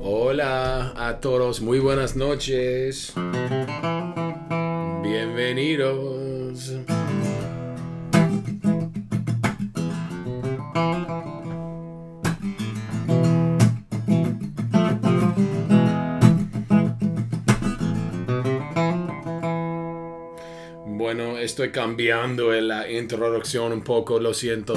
Hola a todos, muy buenas noches. Bienvenidos. Bueno, estoy cambiando la introducción un poco, lo siento.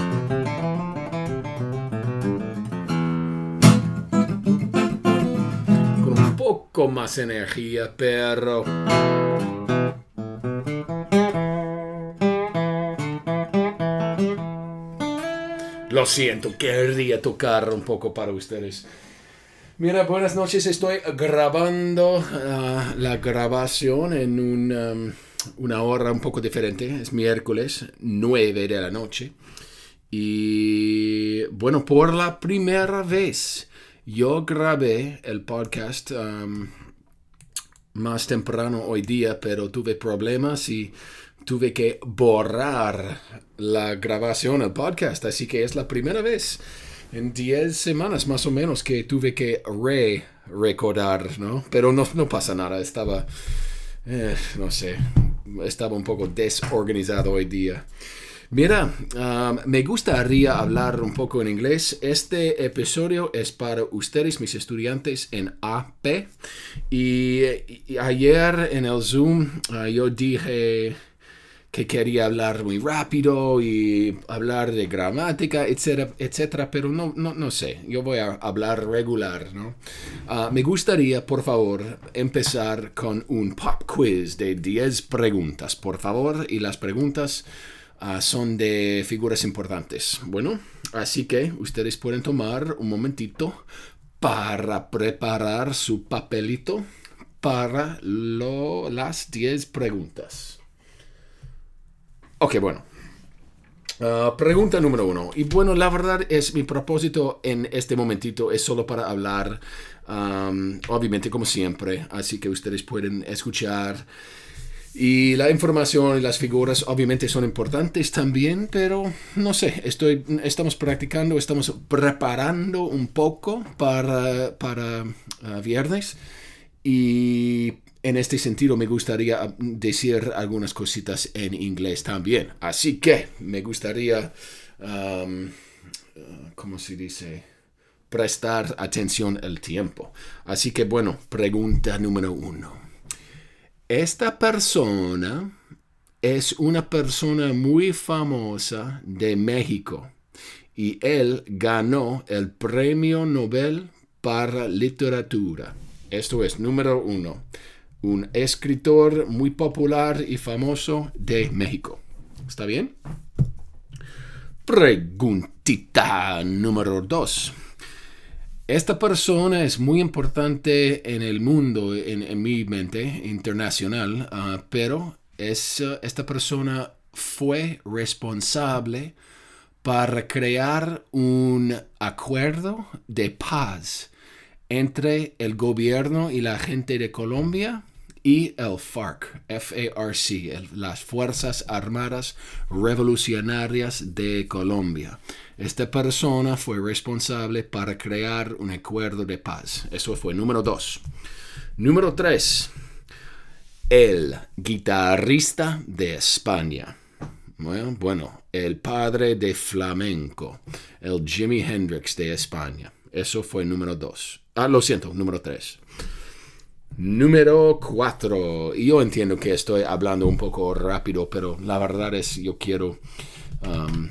Más energía, pero... Lo siento, quería tocar un poco para ustedes. Mira, buenas noches. Estoy grabando ah, la grabación en un, um, una hora un poco diferente. Es miércoles, 9 de la noche. Y bueno, por la primera vez yo grabé el podcast um, más temprano hoy día, pero tuve problemas y tuve que borrar la grabación del podcast. Así que es la primera vez en 10 semanas más o menos que tuve que re-recordar, ¿no? Pero no, no pasa nada, estaba, eh, no sé, estaba un poco desorganizado hoy día. Mira, um, me gustaría hablar un poco en inglés. Este episodio es para ustedes, mis estudiantes en AP. Y, y ayer en el Zoom uh, yo dije que quería hablar muy rápido y hablar de gramática, etcétera, etcétera, pero no, no, no sé, yo voy a hablar regular, ¿no? Uh, me gustaría, por favor, empezar con un pop quiz de 10 preguntas, por favor, y las preguntas uh, son de figuras importantes. Bueno, así que ustedes pueden tomar un momentito para preparar su papelito para las 10 preguntas. Ok, bueno. Uh, pregunta número uno. Y bueno, la verdad es mi propósito en este momentito es solo para hablar, obviamente como siempre, así que ustedes pueden escuchar. Y la información y las figuras obviamente son importantes también, pero no sé, estoy, estamos practicando, estamos preparando un poco para, para uh, viernes. Y en este sentido me gustaría decir algunas cositas en inglés también. Así que me gustaría, um, ¿cómo se dice? Prestar atención al tiempo. Así que bueno, pregunta número uno. Esta persona es una persona muy famosa de México y él ganó el Premio Nobel para Literatura. Esto es número uno un escritor muy popular y famoso de México. ¿Está bien? Preguntita número dos. Esta persona es muy importante en el mundo, en, mi mente, internacional, uh, pero es, uh, esta persona fue responsable para crear un acuerdo de paz entre el gobierno y la gente de Colombia y el FARC, F-A-R-C, las Fuerzas Armadas Revolucionarias de Colombia. Esta persona fue responsable para crear un acuerdo de paz. Eso fue número dos. Número tres, el guitarrista de España. Bueno, bueno, el padre de flamenco, el Jimi Hendrix de España. Eso fue número dos. Ah, lo siento, número tres. Número 4. Yo entiendo que estoy hablando un poco rápido, pero la verdad es yo quiero... Um,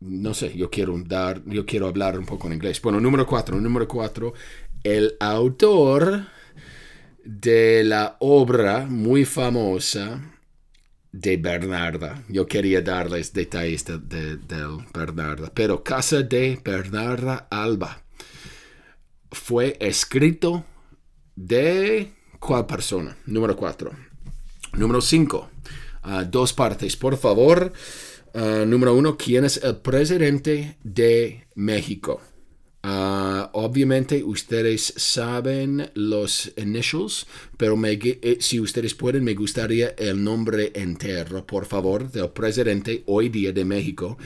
no sé, yo quiero dar, yo quiero hablar un poco en inglés. Bueno, número 4. Número 4. El autor de la obra muy famosa de Bernarda. Yo quería darles detalles de, de, Bernarda, pero Casa de Bernarda Alba fue escrito de cuál persona. Número 4. Número 5. Ah, dos partes, por favor. Uh, número 1. ¿Quién es el presidente de México? Uh, obviamente ustedes saben los initials, pero me, eh, si ustedes pueden, me gustaría el nombre entero, por favor, del presidente hoy día de México.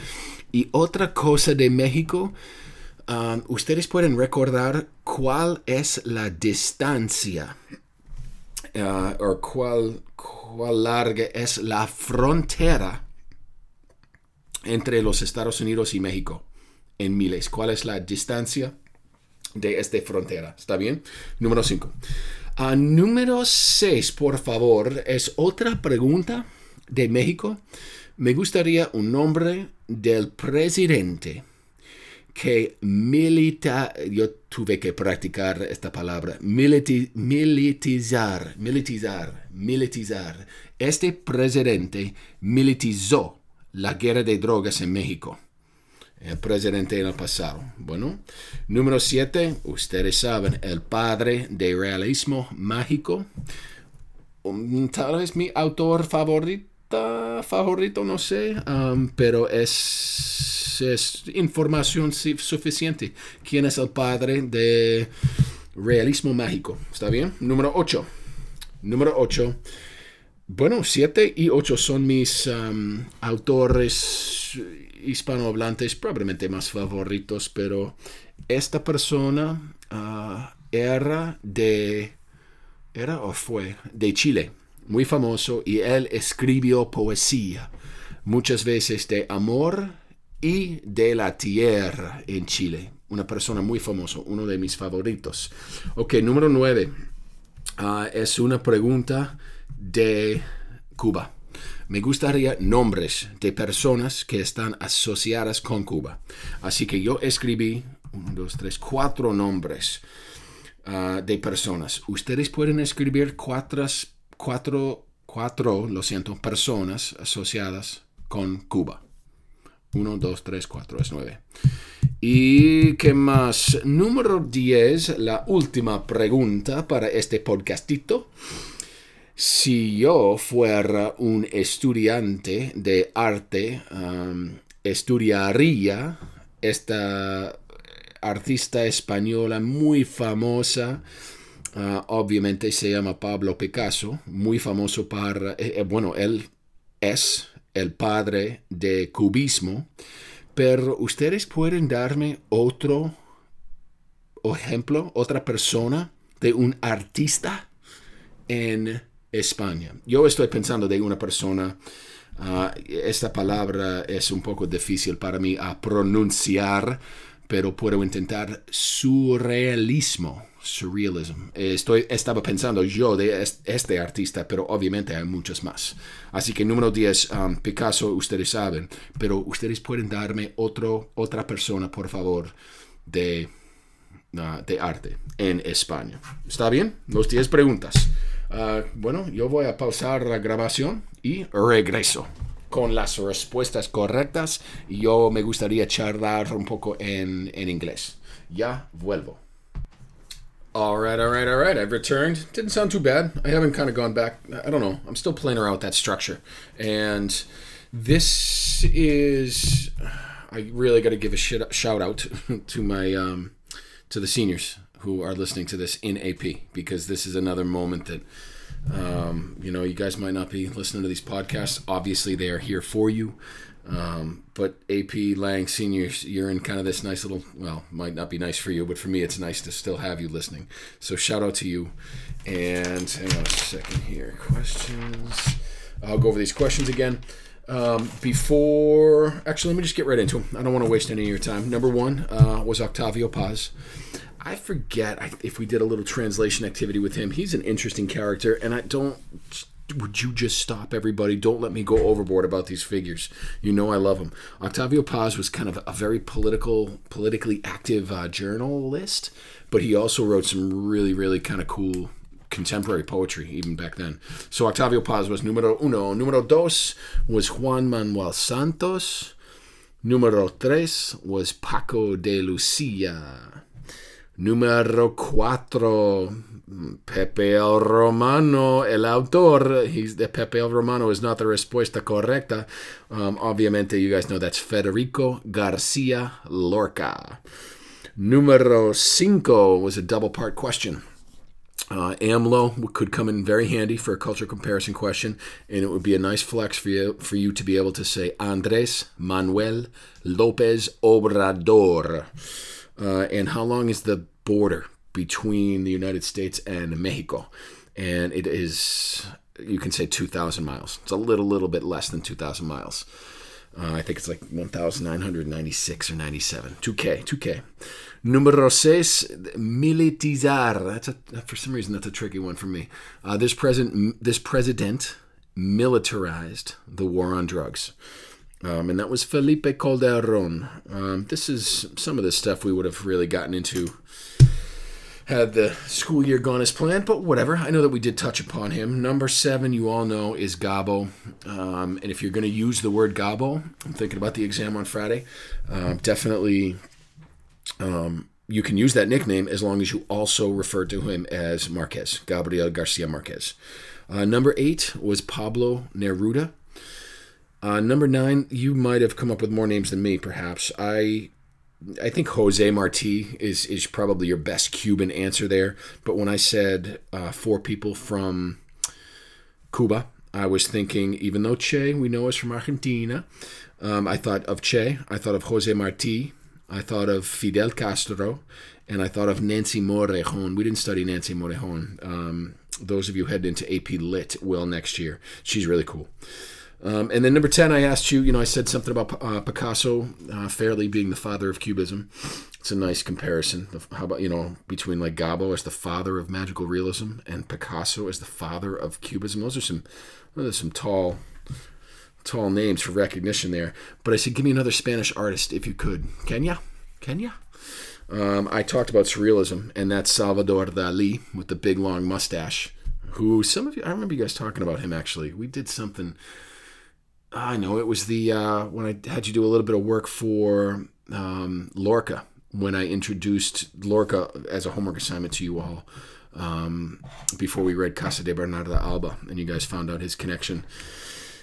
Y otra cosa de México, um, ustedes pueden recordar cuál es la distancia uh, o cuál, cuál larga es la frontera entre los Estados Unidos y México en miles. ¿Cuál es la distancia de esta frontera? ¿Está bien? Número 5. A número 6, por favor, es otra pregunta de México. Me gustaría un nombre del presidente que milita, yo tuve que practicar esta palabra, militizar, militizar, militizar. Este presidente militizó la guerra de drogas en México. El presidente en el pasado. Bueno, número 7, ustedes saben, el padre del realismo mágico. Tal vez mi autor favorito, favorito, no sé, um, pero es, es información suficiente. ¿Quién es el padre de realismo mágico? ¿Está bien? Número 8. Número 8. Bueno, 7 y 8 son mis um, autores hispanohablantes probablemente más favoritos, pero esta persona uh, era de, era o fue de Chile, muy famoso, y él escribió poesía, muchas veces de amor y de la tierra en Chile. Una persona muy famosa, uno de mis favoritos. Ok, número 9. Uh, es una pregunta de Cuba. Me gustaría nombres de personas que están asociadas con Cuba. Así que yo escribí uno, dos, tres, cuatro nombres uh, de personas. Ustedes pueden escribir cuatro, cuatro, cuatro, lo siento, personas asociadas con Cuba. Uno, dos, tres, cuatro, es nueve. ¿Y qué más? Número 10, la última pregunta para este podcastito. Si yo fuera un estudiante de arte, um, estudiaría esta artista española muy famosa. Uh, obviamente se llama Pablo Picasso, muy famoso para, eh, eh, bueno, él es el padre de cubismo, pero ustedes pueden darme otro ejemplo, otra persona de un artista en España. Yo estoy pensando de una persona, ah, esta palabra es un poco difícil para mí a pronunciar, pero puedo intentar surrealismo. Surrealism. Estoy, estaba pensando yo de este artista, pero obviamente hay muchos más. Así que número 10, um, Picasso, ustedes saben, pero ustedes pueden darme otro, otra persona, por favor, de, ah, de arte en España. ¿Está bien? Los 10 preguntas. Ah, bueno, yo voy a pausar la grabación y regreso con las respuestas correctas y yo me gustaría charlar un poco en, en inglés. Ya vuelvo. All right, all right, all right. I've returned. Didn't sound too bad. I haven't kind of gone back. I don't know. I'm still playing around with that structure. And this is. I really got to give a shit, shout out to my um, to the seniors who are listening to this in AP because this is another moment that um, you know you guys might not be listening to these podcasts. Obviously, they are here for you. Um, but AP Lang seniors, you're in kind of this nice little. Well, might not be nice for you, but for me, it's nice to still have you listening. So shout out to you. And hang on a second here. Questions. I'll go over these questions again. Um, before, actually, let me just get right into them. I don't want to waste any of your time. Number one uh, was Octavio Paz. I forget if we did a little translation activity with him. He's an interesting character, and I don't. Would you just stop everybody? Don't let me go overboard about these figures. You know I love them. Octavio Paz was kind of a very political, politically active uh, journalist, but he also wrote some really, really kind of cool contemporary poetry even back then. So Octavio Paz was numero uno. Numero dos was Juan Manuel Santos. Numero tres was Paco de Lucia. Número 4. Pepe el Romano, el autor he's, the Pepe el Romano is not the respuesta correcta. Um, obviamente, you guys know that's Federico Garcia Lorca. Número 5 was a double part question. Uh, AMLO could come in very handy for a culture comparison question, and it would be a nice flex for you for you to be able to say Andres Manuel Lopez Obrador. Uh, and how long is the border between the United States and Mexico? And it is, you can say 2,000 miles. It's a little, little bit less than 2,000 miles. Uh, I think it's like 1,996 or 97. 2K, 2K. Numero seis, militarizar. That's a, for some reason, that's a tricky one for me. Uh, this, present, this president militarized the war on drugs. Um, and that was Felipe Calderon. Um, this is some of the stuff we would have really gotten into had the school year gone as planned, but whatever. I know that we did touch upon him. Number seven, you all know, is Gabo. Um, and if you're going to use the word Gabo, I'm thinking about the exam on Friday. Um, definitely, um, you can use that nickname as long as you also refer to him as Marquez, Gabriel Garcia Marquez. Uh, number eight was Pablo Neruda. Uh, number nine, you might have come up with more names than me, perhaps. I I think Jose Marti is is probably your best Cuban answer there. But when I said uh, four people from Cuba, I was thinking, even though Che we know is from Argentina, um, I thought of Che, I thought of Jose Marti, I thought of Fidel Castro, and I thought of Nancy Morejon. We didn't study Nancy Morejon. Um, those of you heading into AP Lit will next year. She's really cool. Um, and then number 10, I asked you, you know, I said something about uh, Picasso uh, fairly being the father of Cubism. It's a nice comparison. How about, you know, between like Gabo as the father of magical realism and Picasso as the father of Cubism. Those are some, those are some tall, tall names for recognition there. But I said, give me another Spanish artist if you could. Kenya? Kenya? Um, I talked about surrealism, and that's Salvador Dali with the big long mustache. Who some of you, I remember you guys talking about him actually. We did something I know it was the uh, when I had you do a little bit of work for um, Lorca when I introduced Lorca as a homework assignment to you all um, before we read Casa de Bernardo Alba, and you guys found out his connection,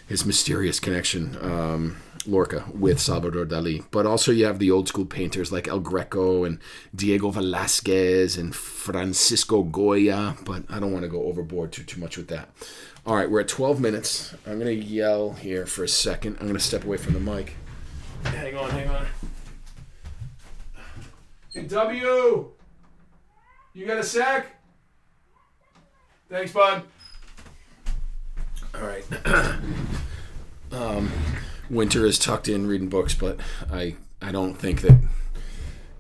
his mysterious connection, um, Lorca with Salvador Dali. But also you have the old school painters like El Greco and Diego Velázquez and Francisco Goya. But I don't want to go overboard too too much with that. All right, we're at 12 minutes. I'm going to yell here for a second. I'm going to step away from the mic. Hang on, hang on. Hey, W! You got a sec? Thanks, bud. All right. um, winter is tucked in reading books, but I, I don't think that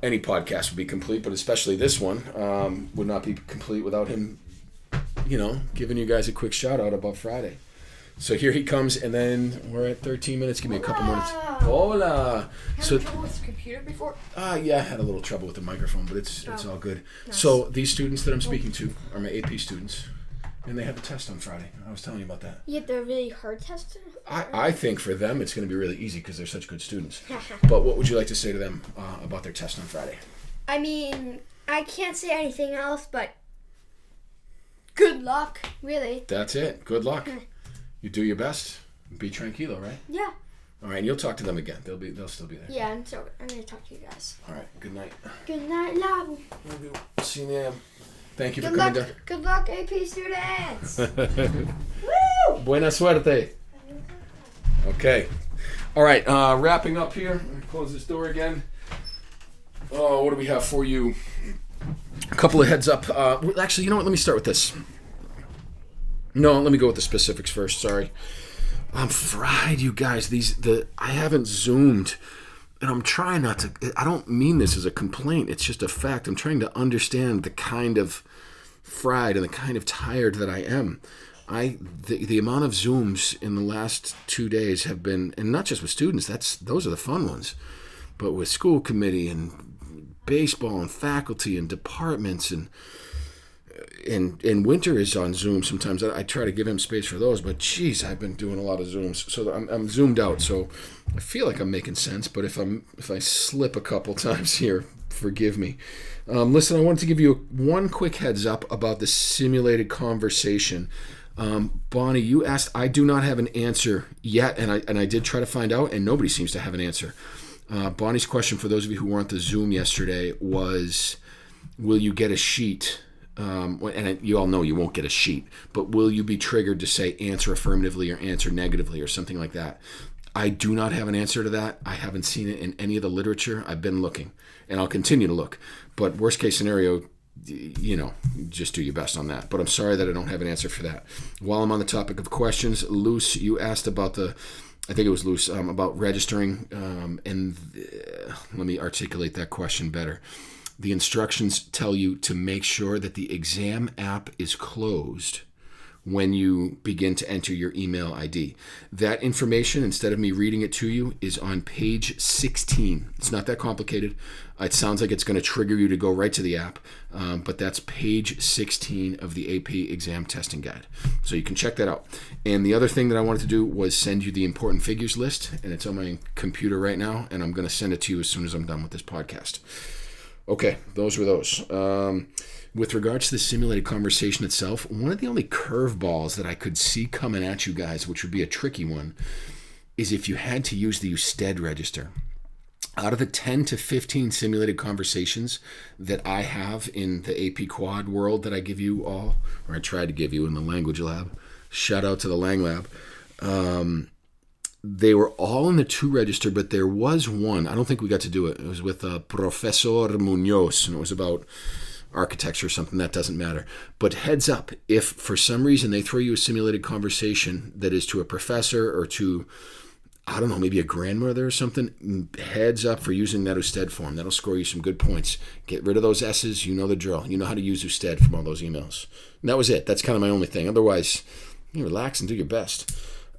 any podcast would be complete, but especially this one um, would not be complete without him you know, giving you guys a quick shout out about Friday. So here he comes, and then we're at 13 minutes. Give me a couple minutes. Hola. Had So, trouble with the computer before? uh, yeah, I had a little trouble with the microphone, but it's it's Oh. all good. Nice. So these students that I'm speaking to are my AP students, and they have a test on Friday. I was telling you about that. Yeah, they're really hard tests. I, I think for them it's going to be really easy because they're such good students. But what would you like to say to them uh, about their test on Friday? I mean, I can't say anything else, but good luck, really. That's it. Good luck. You do your best. Be tranquilo, right? Yeah. All right, and you'll talk to them again. They'll be they'll still be there. Yeah, I'm so I'm gonna talk to you guys. All right. Good night. Good night, love. Love you. See you. Thank you for Good luck. coming Good luck, AP students. Woo! Buena suerte. Okay. All right. Uh, wrapping up here. Close this door again. Oh, what do we have for you? A couple of heads up. Uh, actually, you know what? Let me start with this. No, let me go with the specifics first. Sorry. I'm fried, you guys. These the I haven't zoomed, and I'm trying not to. I don't mean this as a complaint. It's just a fact. I'm trying to understand the kind of fried and the kind of tired that I am. I the, the amount of zooms in the last two days have been, and not just with students. That's those are the fun ones, but with school committee and baseball and faculty and departments and and and winter is on Zoom sometimes. I, I try to give him space for those, but geez, I've been doing a lot of Zooms, so I'm, I'm zoomed out. So I feel like I'm making sense, but if I'm if I slip a couple times here, forgive me. Um, listen, I wanted to give you one quick heads up about the simulated conversation. Um, Bonnie, you asked. I do not have an answer yet, and I and I did try to find out, and nobody seems to have an answer. Uh, Bonnie's question for those of you who weren't the Zoom yesterday was, "Will you get a sheet?" Um, and you all know you won't get a sheet, but will you be triggered to say answer affirmatively or answer negatively or something like that? I do not have an answer to that. I haven't seen it in any of the literature. I've been looking, and I'll continue to look. But worst case scenario, you know, just do your best on that. But I'm sorry that I don't have an answer for that. While I'm on the topic of questions, Luce, you asked about the, I think it was Luce um, about registering. Um, and uh, let me articulate that question better. The instructions tell you to make sure that the exam app is closed when you begin to enter your email ID. That information, instead of me reading it to you, is on page 16. It's not that complicated. It sounds like it's going to trigger you to go right to the app, um, but that's page 16 of the AP exam testing guide. So you can check that out. And the other thing that I wanted to do was send you the important figures list, and it's on my computer right now, and I'm going to send it to you as soon as I'm done with this podcast. Okay, those were those. Um, with regards to the simulated conversation itself, one of the only curveballs that I could see coming at you guys, which would be a tricky one, is if you had to use the USTED register. Out of the 10 to 15 simulated conversations that I have in the AP Quad world that I give you all, or I tried to give you in the language lab, shout out to the Lang Lab. Um, they were all in the tú register, but there was one. I don't think we got to do it. It was with uh, Professor Munoz, and it was about architecture or something, that doesn't matter. But heads up, if for some reason they throw you a simulated conversation that is to a professor or to, I don't know, maybe a grandmother or something, heads up for using that USTED form. That'll score you some good points. Get rid of those S's. You know the drill. You know how to use USTED from all those emails. And that was it. That's kind of my only thing. Otherwise, you relax and do your best.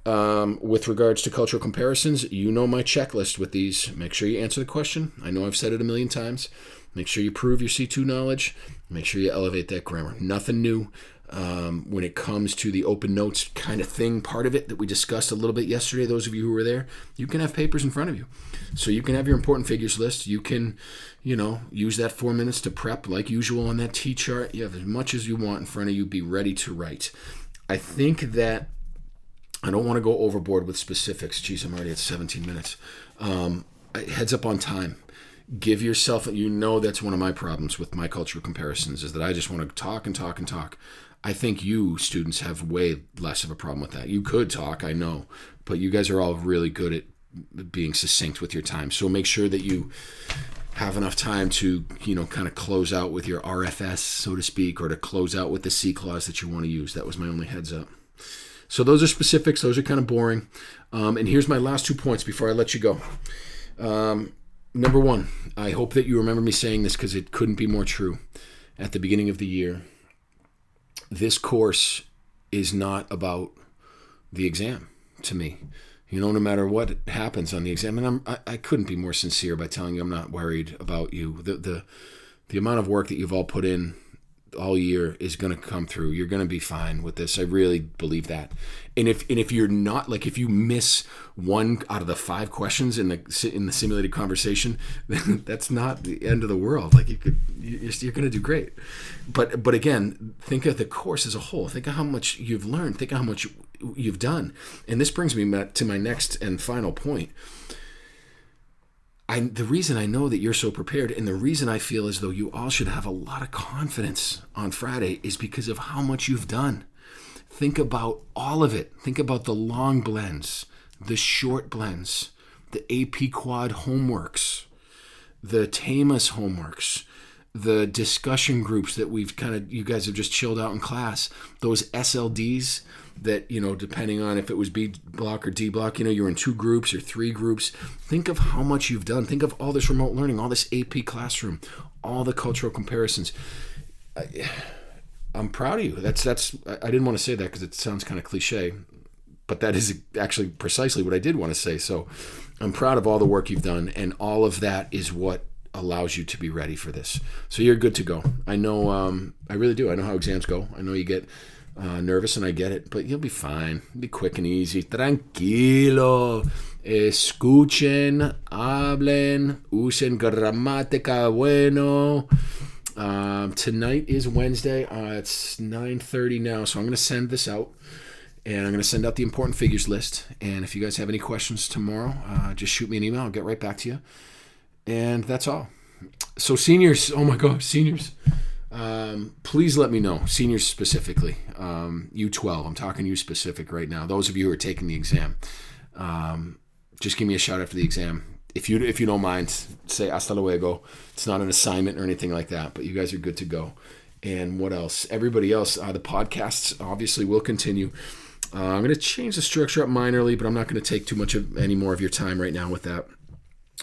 Um, with regards to cultural comparisons, you know my checklist with these. Make sure you answer the question. I know I've said it a million times. Make sure you prove your C2 knowledge. Make sure you elevate that grammar. Nothing new um, when it comes to the open notes kind of thing part of it that we discussed a little bit yesterday. Those of you who were there, you can have papers in front of you. So you can have your important figures list. You can, you know, use that four minutes to prep like usual on that T chart. You have as much as you want in front of you. Be ready to write. I think that I don't want to go overboard with specifics. Geez, I'm already at 17 minutes. Um, heads up on time. Give yourself you know that's one of my problems with my cultural comparisons is that i just want to talk and talk and talk. I think you students have way less of a problem with that. You could talk i know but you guys are all really good at being succinct with your time. So make sure that you have enough time to you know kind of close out with your rfs so to speak or to close out with the si clause that you want to use. That was my only heads up so those are specifics those are kind of boring um, and here's my last two points before i let you go um, number one, I hope that you remember me saying this because it couldn't be more true. At the beginning of the year, this course is not about the exam to me. You know, no matter what happens on the exam, and I'm, I, I couldn't be more sincere by telling you I'm not worried about you. The the the amount of work that you've all put in all year is going to come through. You're going to be fine with this. I really believe that. And if and if you're not like if you miss one out of the five questions in the in the simulated conversation, then that's not the end of the world. Like you could you're, you're going to do great. But but again, think of the course as a whole. Think of how much you've learned. Think of how much you've done. And this brings me to my next and final point I, the reason I know that you're so prepared and the reason I feel as though you all should have a lot of confidence on Friday is because of how much you've done. Think about all of it. Think about the long blends, the short blends, the AP Quad homeworks, the TAMAS homeworks, the discussion groups that we've kind of, you guys have just chilled out in class, those SLDs that you know depending on if it was b block or d block you know you're in two groups or three groups. Think of how much you've done. Think of all this remote learning all this ap classroom all the cultural comparisons. I, i'm proud of you. That's that's i didn't want to say that because it sounds kind of cliche but that is actually precisely what i did want to say. So i'm proud of all the work you've done and all of that is what allows you to be ready for this. So you're good to go. I know um, i really do. I know how exams go. I know you get uh, nervous, and I get it, but you'll be fine. be quick and easy. Tranquilo. Escuchen, hablen, usen gramática bueno. Um, tonight is Wednesday. Uh, it's 9:30 now, so I'm going to send this out, and I'm going to send out the important figures list. And if you guys have any questions tomorrow, uh, just shoot me an email. I'll get right back to you. And that's all. So seniors, oh my gosh, seniors. Um, please let me know, seniors specifically, um, U12. I'm talking you specific right now. Those of you who are taking the exam, um, just give me a shout after the exam. If you if you don't mind, say hasta luego. It's not an assignment or anything like that, but you guys are good to go. And what else? Everybody else, uh, the podcasts obviously will continue. Uh, I'm going to change the structure up minorly, but I'm not going to take too much of any more of your time right now with that.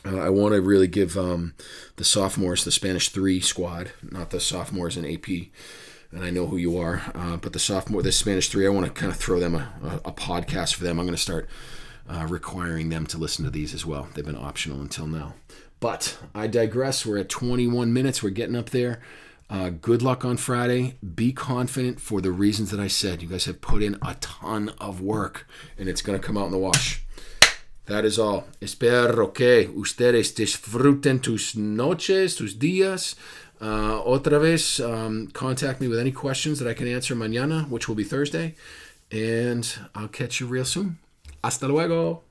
Uh, I want to really give um, the sophomores, the Spanish three squad, not the sophomores in AP, and I know who you are, uh, but the sophomore, the Spanish three, I want to kind of throw them a, a, a podcast for them. I'm going to start uh, requiring them to listen to these as well. They've been optional until now. But I digress. We're at 21 minutes. We're getting up there. Uh, good luck on Friday. Be confident for the reasons that I said. You guys have put in a ton of work, and it's going to come out in the wash. That is all. Espero que ustedes disfruten tus noches, tus días. Uh, otra vez, um, contact me with any questions that I can answer mañana, which will be Thursday. And I'll catch you real soon. Hasta luego.